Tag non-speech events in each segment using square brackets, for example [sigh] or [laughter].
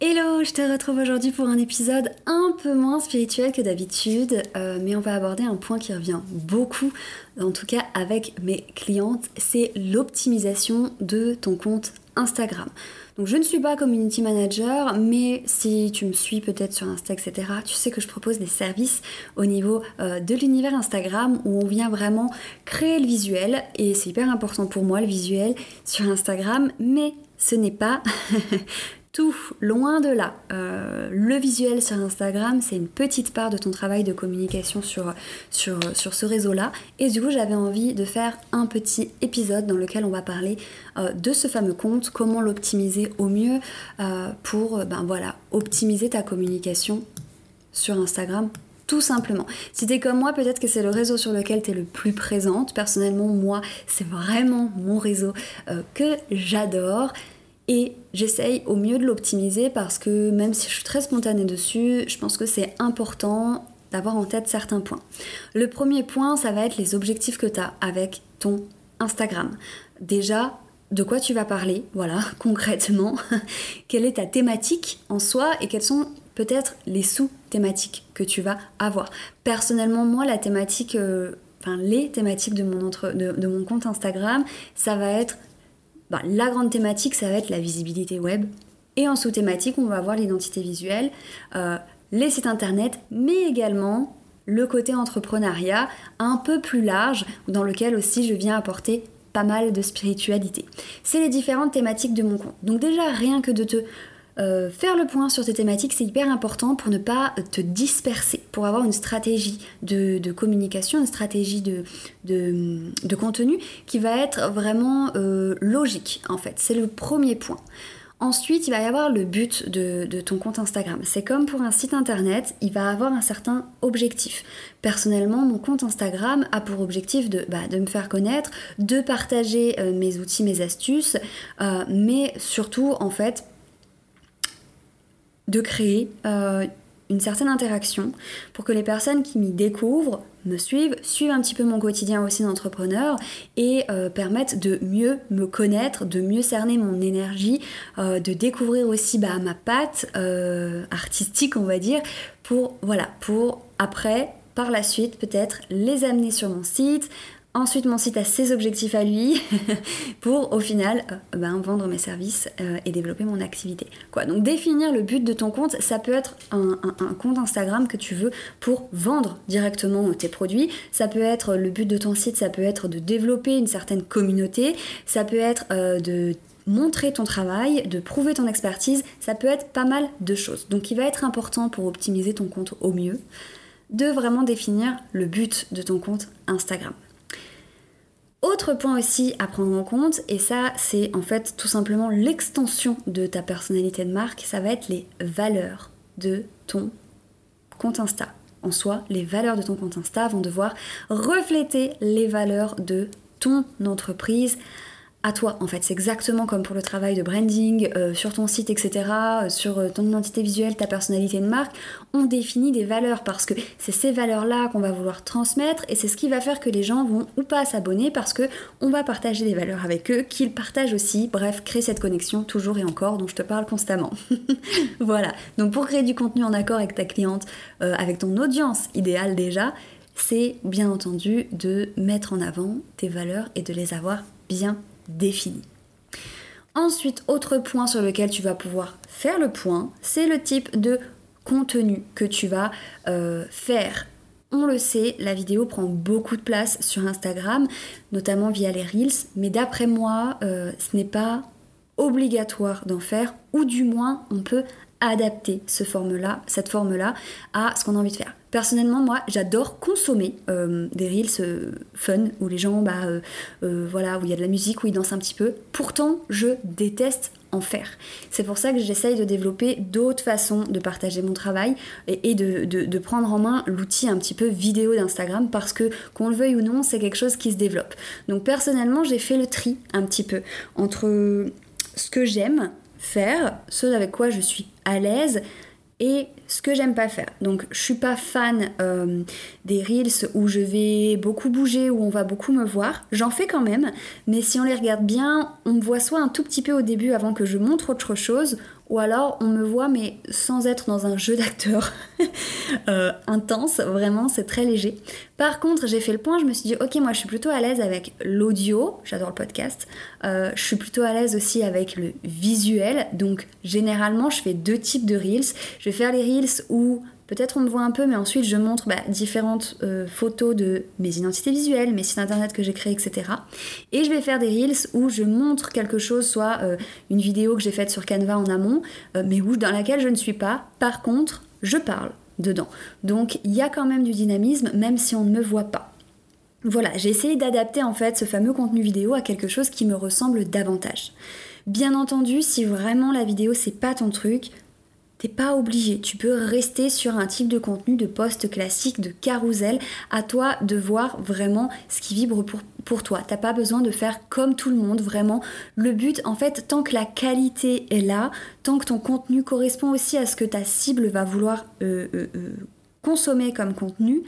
Hello, je te retrouve aujourd'hui pour un épisode un peu moins spirituel que d'habitude, euh, mais on va aborder un point qui revient beaucoup, en tout cas avec mes clientes, c'est l'optimisation de ton compte Instagram. Donc je ne suis pas community manager, mais si tu me suis peut-être sur Insta, etc., tu sais que je propose des services au niveau euh, de l'univers Instagram où on vient vraiment créer le visuel, et c'est hyper important pour moi le visuel sur Instagram, mais ce n'est pas [laughs] tout, loin de là. Euh, le visuel sur Instagram, c'est une petite part de ton travail de communication sur, ce réseau-là. Et du coup, j'avais envie de faire un petit épisode dans lequel on va parler euh, de ce fameux compte, comment l'optimiser au mieux euh, pour ben voilà, optimiser ta communication sur Instagram tout simplement. Si t'es comme moi, peut-être que c'est le réseau sur lequel tu es le plus présente. Personnellement, moi, c'est vraiment mon réseau que j'adore et j'essaye au mieux de l'optimiser parce que même si je suis très spontanée dessus, je pense que c'est important d'avoir en tête certains points. Le premier point, ça va être les objectifs que tu as avec ton Instagram. Déjà, de quoi tu vas parler, voilà, [laughs] concrètement, quelle est ta thématique en soi et quelles sont peut-être les sous-thématiques que tu vas avoir? Personnellement, moi, la thématique, euh, enfin les thématiques de mon, de mon compte Instagram, ça va être bah, la grande thématique, ça va être la visibilité web. Et en sous-thématique, on va avoir l'identité visuelle, euh, les sites internet, mais également le côté entrepreneuriat un peu plus large, dans lequel aussi je viens apporter pas mal de spiritualité. C'est les différentes thématiques de mon compte. Donc déjà, rien que de te euh, faire le point sur ces thématiques, c'est hyper important pour ne pas te disperser, pour avoir une stratégie de, communication, une stratégie de, de, contenu qui va être vraiment euh, logique en fait. C'est le premier point. Ensuite, il va y avoir le but de, ton compte Instagram. C'est comme pour un site internet, il va avoir un certain objectif. Personnellement, mon compte Instagram a pour objectif de, bah, me faire connaître, de partager euh, mes outils, mes astuces, mais surtout en fait de créer euh, une certaine interaction pour que les personnes qui m'y découvrent me suivent, suivent un petit peu mon quotidien aussi d'entrepreneur et euh, permettent de mieux me connaître, de mieux cerner mon énergie, euh, de découvrir aussi bah, ma patte artistique, on va dire, pour voilà, pour après par la suite peut-être les amener sur mon site, Ensuite, mon site a ses objectifs à lui [laughs] pour au final euh, ben, vendre mes services euh, et développer mon activité. Quoi. Donc définir le but de ton compte, ça peut être un, compte Instagram que tu veux pour vendre directement tes produits. Ça peut être le but de ton site, ça peut être de développer une certaine communauté. Ça peut être euh, de montrer ton travail, de prouver ton expertise. Ça peut être pas mal de choses. Donc il va être important pour optimiser ton compte au mieux de vraiment définir le but de ton compte Instagram. Autre point aussi à prendre en compte, et ça c'est en fait tout simplement l'extension de ta personnalité de marque, ça va être les valeurs de ton compte Insta. En soi, les valeurs de ton compte Insta vont devoir refléter les valeurs de ton entreprise à toi en fait. C'est exactement comme pour le travail de branding euh, sur ton site, etc., euh, sur euh, ton identité visuelle, ta personnalité de marque. On définit des valeurs parce que c'est ces valeurs-là qu'on va vouloir transmettre et c'est ce qui va faire que les gens vont ou pas s'abonner parce que on va partager des valeurs avec eux, qu'ils partagent aussi. Bref, créer cette connexion toujours et encore dont je te parle constamment. [laughs] voilà. Donc pour créer du contenu en accord avec ta cliente, avec ton audience idéale déjà, c'est bien entendu de mettre en avant tes valeurs et de les avoir bien défini. Ensuite, autre point sur lequel tu vas pouvoir faire le point, c'est le type de contenu que tu vas euh, faire. On le sait, la vidéo prend beaucoup de place sur Instagram, notamment via les Reels, mais d'après moi, euh, ce n'est pas obligatoire d'en faire, ou du moins on peut adapter ce forme-là, cette forme-là à ce qu'on a envie de faire. Personnellement, moi, j'adore consommer euh, des reels euh, fun où les gens, bah, euh, voilà, où il y a de la musique, où ils dansent un petit peu. Pourtant, je déteste en faire. C'est pour ça que j'essaye de développer d'autres façons de partager mon travail et, de, de, prendre en main l'outil un petit peu vidéo d'Instagram parce que, qu'on le veuille ou non, c'est quelque chose qui se développe. Donc personnellement, j'ai fait le tri un petit peu entre ce que j'aime faire, ce avec quoi je suis à l'aise et ce que j'aime pas faire. Donc je suis pas fan euh, des reels où je vais beaucoup bouger, où on va beaucoup me voir. J'en fais quand même, mais si on les regarde bien, on me voit soit un tout petit peu au début avant que je montre autre chose, ou alors on me voit mais sans être dans un jeu d'acteur [laughs] euh, intense, vraiment c'est très léger. Par contre j'ai fait le point, je me suis dit ok moi je suis plutôt à l'aise avec l'audio, j'adore le podcast, euh, je suis plutôt à l'aise aussi avec le visuel, donc généralement je fais deux types de reels, je vais faire les reels où Peut-être on me voit un peu, mais ensuite je montre bah, différentes euh, photos de mes identités visuelles, mes sites internet que j'ai créés, etc. Et je vais faire des reels où je montre quelque chose, soit euh, une vidéo que j'ai faite sur Canva en amont, euh, mais où, dans laquelle je ne suis pas. Par contre, je parle dedans. Donc il y a quand même du dynamisme, même si on ne me voit pas. Voilà, j'ai essayé d'adapter en fait ce fameux contenu vidéo à quelque chose qui me ressemble davantage. Bien entendu, si vraiment la vidéo c'est pas ton truc, T'es pas obligé, tu peux rester sur un type de contenu de post classique, de carousel, à toi de voir vraiment ce qui vibre pour, pour toi. T'as pas besoin de faire comme tout le monde, vraiment. Le but, en fait, tant que la qualité est là, tant que ton contenu correspond aussi à ce que ta cible va vouloir euh, euh, euh, consommer comme contenu,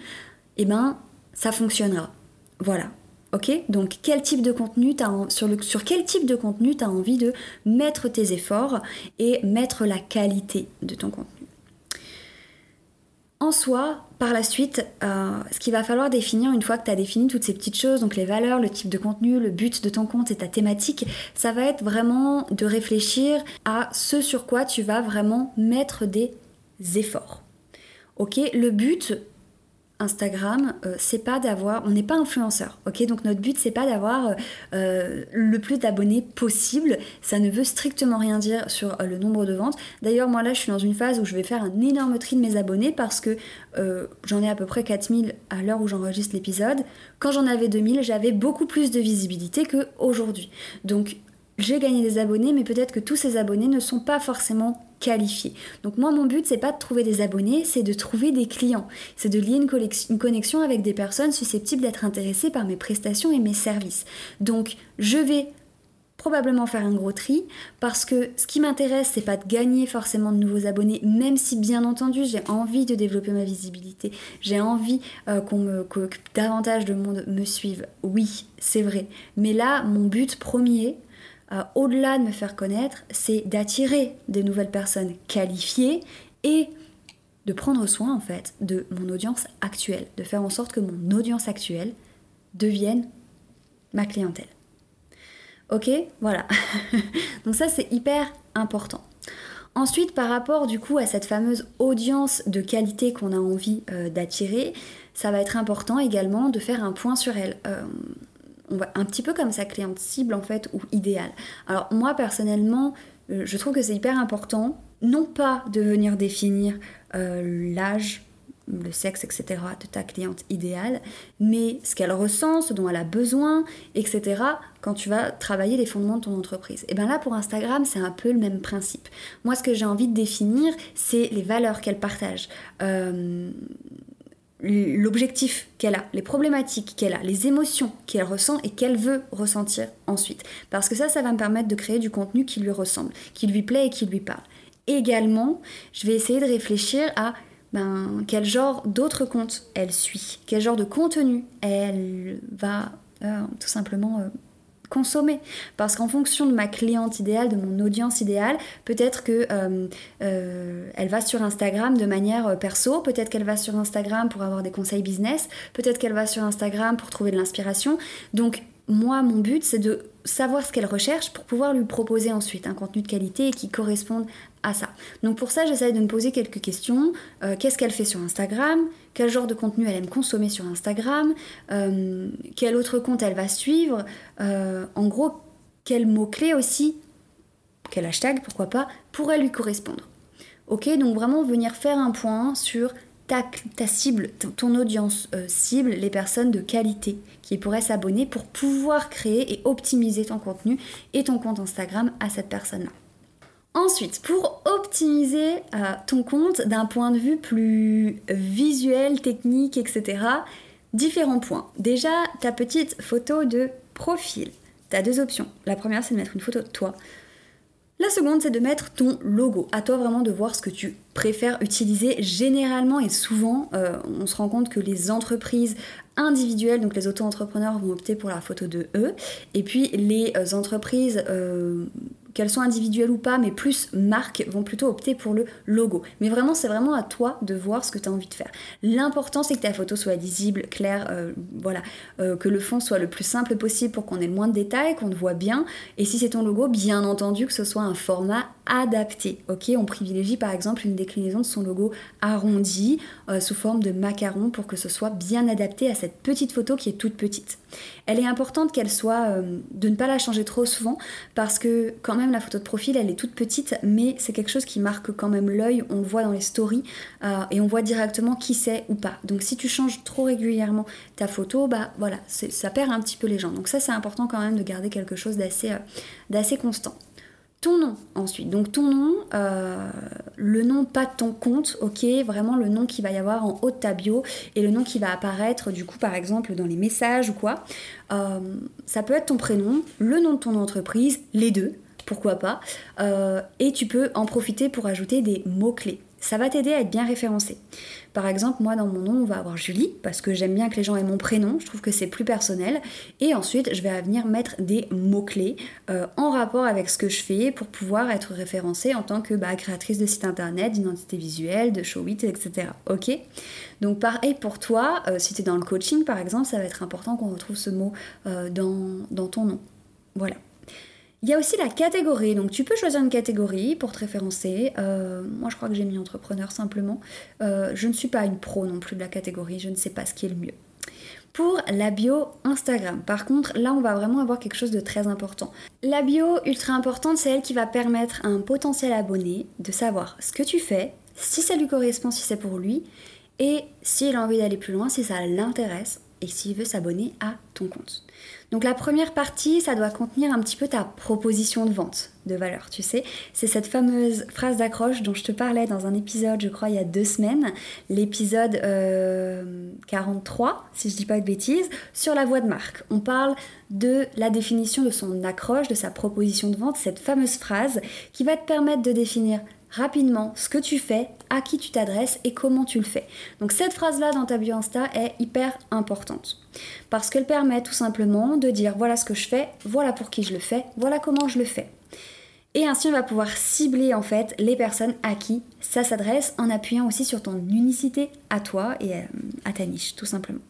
eh ben, ça fonctionnera. Voilà, Ok Donc quel type de contenu as sur, le, sur quel type de contenu tu as envie de mettre tes efforts et mettre la qualité de ton contenu? En soi, par la suite, euh, ce qu'il va falloir définir une fois que tu as défini toutes ces petites choses, donc les valeurs, le type de contenu, le but de ton compte et ta thématique, ça va être vraiment de réfléchir à ce sur quoi tu vas vraiment mettre des efforts. Ok, le but, Instagram, euh, c'est pas d'avoir, on n'est pas influenceur, ok? Donc notre but c'est pas d'avoir euh, euh, le plus d'abonnés possible. Ça ne veut strictement rien dire sur le nombre de ventes. D'ailleurs moi là je suis dans une phase où je vais faire un énorme tri de mes abonnés parce que j'en ai à peu près 4000 à l'heure où j'enregistre l'épisode. Quand j'en avais 2000, j'avais beaucoup plus de visibilité que aujourd'hui. Donc j'ai gagné des abonnés, mais peut-être que tous ces abonnés ne sont pas forcément qualifiés. Donc moi, mon but, c'est pas de trouver des abonnés, c'est de trouver des clients. C'est de lier une, connexion avec des personnes susceptibles d'être intéressées par mes prestations et mes services. Donc je vais probablement faire un gros tri parce que ce qui m'intéresse c'est pas de gagner forcément de nouveaux abonnés même si bien entendu j'ai envie de développer ma visibilité j'ai envie euh, qu'on que davantage de monde me suive oui c'est vrai mais là mon but premier au-delà de me faire connaître, c'est d'attirer des nouvelles personnes qualifiées et de prendre soin en fait de mon audience actuelle, de faire en sorte que mon audience actuelle devienne ma clientèle. Ok, voilà. [laughs] Donc ça c'est hyper important. Ensuite, par rapport du coup à cette fameuse audience de qualité qu'on a envie euh, d'attirer, ça va être important également de faire un point sur elle. Euh, un petit peu comme sa cliente cible en fait ou idéale. Alors moi personnellement, euh, je trouve que c'est hyper important, non pas de venir définir euh, l'âge, le sexe, etc. de ta cliente idéale, mais ce qu'elle ressent, ce dont elle a besoin, etc. quand tu vas travailler les fondements de ton entreprise. Et bien là, pour Instagram, c'est un peu le même principe. Moi, ce que j'ai envie de définir, c'est les valeurs qu'elle partage. Euh, l'objectif qu'elle a, les problématiques qu'elle a, les émotions qu'elle ressent et qu'elle veut ressentir ensuite. Parce que ça, ça va me permettre de créer du contenu qui lui ressemble, qui lui plaît et qui lui parle. Également, je vais essayer de réfléchir à ben, quel genre d'autres comptes elle suit, quel genre de contenu elle va euh, tout simplement euh, consommer. Parce qu'en fonction de ma cliente idéale, de mon audience idéale, peut-être que euh, euh, va sur Instagram de manière euh, perso, peut-être qu'elle va sur Instagram pour avoir des conseils business, peut-être qu'elle va sur Instagram pour trouver de l'inspiration. Donc moi, mon but, c'est de savoir ce qu'elle recherche pour pouvoir lui proposer ensuite un contenu de qualité qui corresponde à ça. Donc pour ça, j'essaie de me poser quelques questions. Euh, qu'est-ce qu'elle fait sur Instagram? Quel genre de contenu elle aime consommer sur Instagram? Euh, Quel autre compte elle va suivre? Euh, En gros, quels mots-clés aussi quel hashtag, pourquoi pas, pourrait lui correspondre? Ok, donc vraiment venir faire un point sur ta, ta cible, ton audience euh, cible, les personnes de qualité qui pourraient s'abonner pour pouvoir créer et optimiser ton contenu et ton compte Instagram à cette personne-là. Ensuite, pour optimiser euh, ton compte d'un point de vue plus visuel, technique, etc., différents points. Déjà, ta petite photo de profil. Tu as deux options. La première, c'est de mettre une photo de toi. La seconde, c'est de mettre ton logo. À toi vraiment de voir ce que tu préfères utiliser. Généralement et souvent, euh, on se rend compte que les entreprises individuelles, donc les auto-entrepreneurs vont opter pour la photo de eux. Et puis les euh, entreprises euh, qu'elles soient individuelles ou pas, mais plus marques, vont plutôt opter pour le logo. Mais vraiment, c'est vraiment à toi de voir ce que tu as envie de faire. L'important, c'est que ta photo soit lisible, claire, euh, voilà, euh, que le fond soit le plus simple possible pour qu'on ait le moins de détails, qu'on le voit bien. Et si c'est ton logo, bien entendu que ce soit un format adapté. On privilégie par exemple une déclinaison de son logo arrondi euh, sous forme de macaron pour que ce soit bien adapté à cette petite photo qui est toute petite. Elle est importante qu'elle soit, euh, de ne pas la changer trop souvent parce que quand même la photo de profil elle est toute petite mais c'est quelque chose qui marque quand même l'œil, on le voit dans les stories euh, et on voit directement qui c'est ou pas. Donc si tu changes trop régulièrement ta photo, bah voilà, ça perd un petit peu les gens. Donc ça c'est important quand même de garder quelque chose d'assez constant. Ton nom ensuite. Donc ton nom, euh, le nom pas de ton compte, ok, vraiment le nom qui va y avoir en haut de ta bio et le nom qui va apparaître du coup par exemple dans les messages ou quoi. Euh, ça peut être ton prénom, le nom de ton entreprise, les deux, pourquoi pas. Euh, et tu peux en profiter pour ajouter des mots-clés. Ça va t'aider à être bien référencé. Par exemple, moi dans mon nom, on va avoir Julie, parce que j'aime bien que les gens aient mon prénom, je trouve que c'est plus personnel. Et ensuite, je vais venir mettre des mots-clés euh, en rapport avec ce que je fais pour pouvoir être référencée en tant que bah, créatrice de site internet, d'identité visuelle, de show it, etc. Ok? Donc pareil pour toi, euh, si tu es dans le coaching par exemple, ça va être important qu'on retrouve ce mot euh, dans ton nom. Voilà. Il y a aussi la catégorie, donc tu peux choisir une catégorie pour te référencer. Euh, moi je crois que j'ai mis entrepreneur simplement. Euh, je ne suis pas une pro non plus de la catégorie, je ne sais pas ce qui est le mieux. Pour la bio Instagram, par contre, là on va vraiment avoir quelque chose de très important. La bio ultra importante, c'est elle qui va permettre à un potentiel abonné de savoir ce que tu fais, si ça lui correspond, si c'est pour lui, et s'il a envie d'aller plus loin, si ça l'intéresse, et s'il veut s'abonner à ton compte. Donc la première partie, ça doit contenir un petit peu ta proposition de vente de valeur, tu sais. C'est cette fameuse phrase d'accroche dont je te parlais dans un épisode, je crois, il y a deux semaines, l'épisode 43, euh, si je dis pas de bêtises, sur la voie de marque. On parle de la définition de son accroche, de sa proposition de vente, cette fameuse phrase qui va te permettre de définir rapidement ce que tu fais, à qui tu t'adresses et comment tu le fais. Donc cette phrase-là dans ta bio Insta est hyper importante parce qu'elle permet tout simplement de dire voilà ce que je fais, voilà pour qui je le fais, voilà comment je le fais. Et ainsi on va pouvoir cibler en fait les personnes à qui ça s'adresse en appuyant aussi sur ton unicité à toi et euh, à ta niche tout simplement.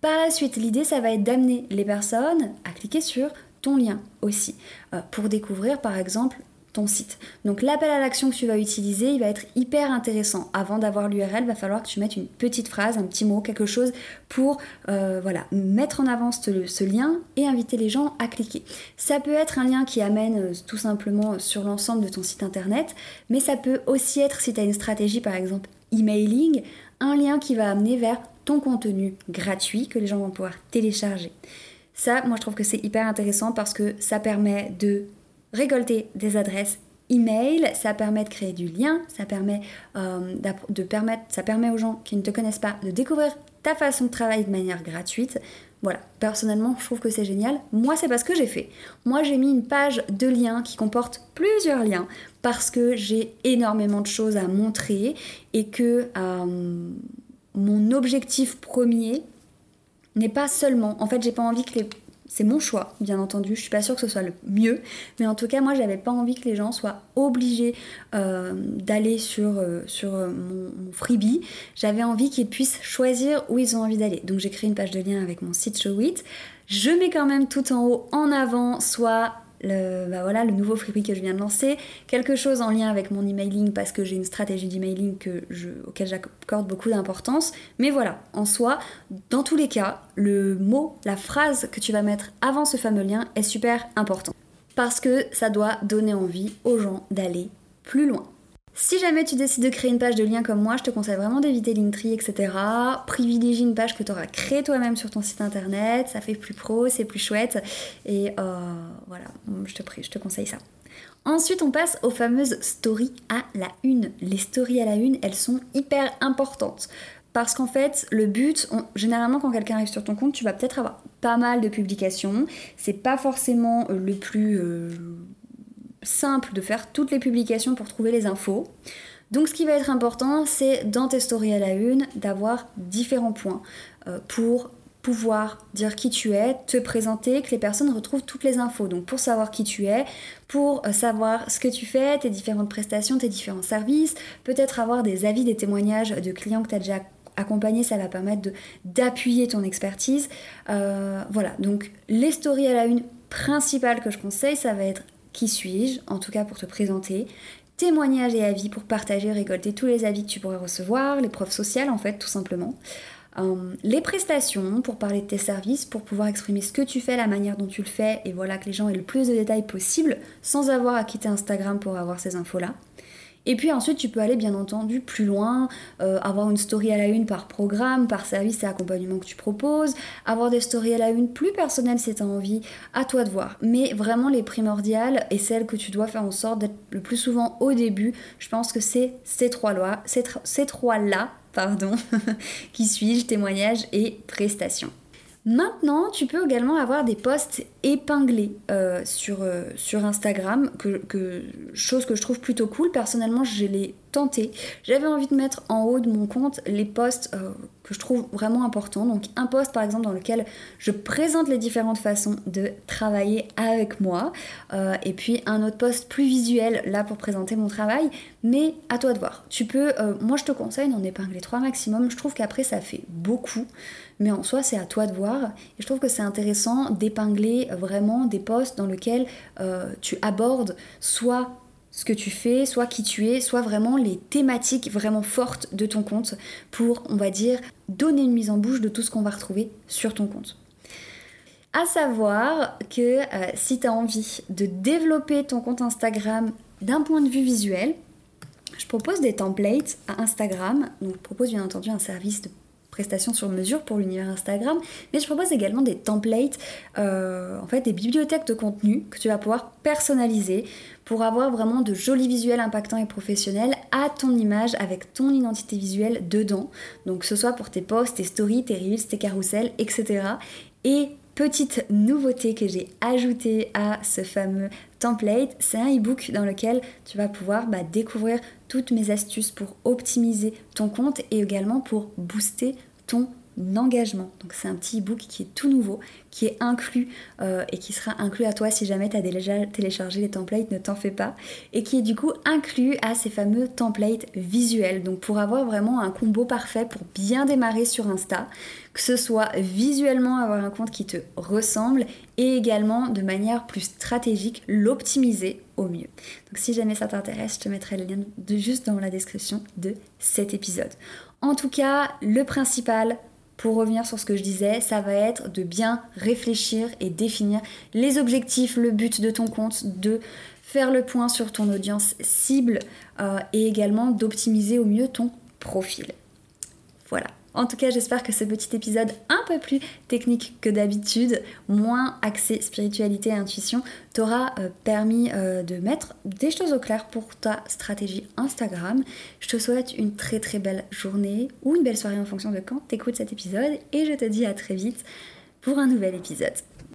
Par la suite, l'idée ça va être d'amener les personnes à cliquer sur ton lien aussi euh, pour découvrir par exemple site. Donc l'appel à l'action que tu vas utiliser, il va être hyper intéressant. Avant d'avoir l'URL, va falloir que tu mettes une petite phrase, un petit mot, quelque chose pour euh, voilà, mettre en avant ce, lien et inviter les gens à cliquer. Ça peut être un lien qui amène euh, tout simplement sur l'ensemble de ton site internet, mais ça peut aussi être, si tu as une stratégie par exemple emailing, un lien qui va amener vers ton contenu gratuit que les gens vont pouvoir télécharger. Ça, moi je trouve que c'est hyper intéressant parce que ça permet de récolter des adresses email, ça permet de créer du lien, ça permet, euh, de permettre, ça permet aux gens qui ne te connaissent pas de découvrir ta façon de travailler de manière gratuite. Voilà, personnellement, je trouve que c'est génial. Moi, c'est pas ce que j'ai fait. Moi, j'ai mis une page de liens qui comporte plusieurs liens parce que j'ai énormément de choses à montrer et que euh, mon objectif premier n'est pas seulement, en fait, j'ai pas envie que les c'est mon choix, bien entendu. Je suis pas sûre que ce soit le mieux, mais en tout cas, moi, j'avais pas envie que les gens soient obligés euh, d'aller sur, euh, euh, mon, freebie. J'avais envie qu'ils puissent choisir où ils ont envie d'aller. Donc, j'ai créé une page de lien avec mon site Showit. Je mets quand même tout en haut en avant, soit le, bah voilà, le nouveau freebie que je viens de lancer, quelque chose en lien avec mon emailing parce que j'ai une stratégie d'emailing auquel j'accorde beaucoup d'importance. Mais voilà, en soi, dans tous les cas, le mot, la phrase que tu vas mettre avant ce fameux lien est super important. parce que ça doit donner envie aux gens d'aller plus loin. Si jamais tu décides de créer une page de lien comme moi, je te conseille vraiment d'éviter Linktree, etc. Privilégie une page que tu auras créée toi-même sur ton site internet, ça fait plus pro, c'est plus chouette. Et euh, voilà, je te, prie, je te conseille ça. Ensuite, on passe aux fameuses stories à la une. Les stories à la une, elles sont hyper importantes. Parce qu'en fait, le but, généralement, quand quelqu'un arrive sur ton compte, tu vas peut-être avoir pas mal de publications. C'est pas forcément euh, le plus euh, simple de faire toutes les publications pour trouver les infos. Donc, ce qui va être important, c'est dans tes stories à la une d'avoir différents points euh, pour pouvoir dire qui tu es, te présenter, que les personnes retrouvent toutes les infos. Donc pour savoir qui tu es, pour euh, savoir ce que tu fais, tes différentes prestations, tes différents services, peut-être avoir des avis, des témoignages de clients que tu as déjà accompagnés, ça va permettre d'appuyer ton expertise. Euh, voilà, donc les stories à la une principales que je conseille, ça va être qui suis-je, en tout cas pour te présenter, témoignages et avis pour partager, récolter tous les avis que tu pourrais recevoir, les preuves sociales en fait tout simplement. Euh, les prestations pour parler de tes services, pour pouvoir exprimer ce que tu fais, la manière dont tu le fais, et voilà que les gens aient le plus de détails possible sans avoir à quitter Instagram pour avoir ces infos-là. Et puis ensuite, tu peux aller bien entendu plus loin, euh, avoir une story à la une par programme, par service et accompagnement que tu proposes, avoir des stories à la une plus personnelles si tu as envie, à toi de voir. Mais vraiment les primordiales et celles que tu dois faire en sorte d'être le plus souvent au début, je pense que c'est ces trois-là, ces trois-là, pardon, [laughs] qui suis-je, témoignages et prestations. Maintenant, tu peux également avoir des posts épinglés euh, sur, euh, sur Instagram, chose que je trouve plutôt cool. Personnellement, je l'ai tenté. J'avais envie de mettre en haut de mon compte les posts euh, que je trouve vraiment importants. Donc un post par exemple dans lequel je présente les différentes façons de travailler avec moi. et puis un autre post plus visuel là pour présenter mon travail. Mais à toi de voir. Tu peux, moi je te conseille d'en épingler trois maximum. Je trouve qu'après ça fait beaucoup mais en soi c'est à toi de voir. Et je trouve que c'est intéressant d'épingler vraiment des posts dans lesquels euh, tu abordes soit ce que tu fais, soit qui tu es, soit vraiment les thématiques vraiment fortes de ton compte pour, on va dire, donner une mise en bouche de tout ce qu'on va retrouver sur ton compte. À savoir que euh, si tu as envie de développer ton compte Instagram d'un point de vue visuel, je propose des templates à Instagram. Donc, je propose bien entendu un service de prestations sur mesure pour l'univers Instagram, mais je propose également des templates, euh, en fait des bibliothèques de contenu que tu vas pouvoir personnaliser pour avoir vraiment de jolis visuels impactants et professionnels à ton image avec ton identité visuelle dedans. Donc que ce soit pour tes posts, tes stories, tes reels, tes carousels, etc. Et petite nouveauté que j'ai ajoutée à ce fameux template, c'est un ebook dans lequel tu vas pouvoir bah, découvrir toutes mes astuces pour optimiser ton compte et également pour booster ton engagement. Donc c'est un petit ebook qui est tout nouveau, qui est inclus euh, et qui sera inclus à toi si jamais tu as déjà téléchargé les templates, ne t'en fais pas. Et qui est du coup inclus à ces fameux templates visuels. Donc pour avoir vraiment un combo parfait pour bien démarrer sur Insta, que ce soit visuellement avoir un compte qui te ressemble et également de manière plus stratégique l'optimiser au mieux. Donc si jamais ça t'intéresse, je te mettrai le lien juste dans la description de cet épisode. En tout cas, le principal, pour revenir sur ce que je disais, ça va être de bien réfléchir et définir les objectifs, le but de ton compte, de faire le point sur ton audience cible euh, et également d'optimiser au mieux ton profil. Voilà. En tout cas, j'espère que ce petit épisode un peu plus technique que d'habitude, moins axé spiritualité et intuition, t'aura euh, permis euh, de mettre des choses au clair pour ta stratégie Instagram. Je te souhaite une très très belle journée ou une belle soirée en fonction de quand t'écoutes cet épisode et je te dis à très vite pour un nouvel épisode.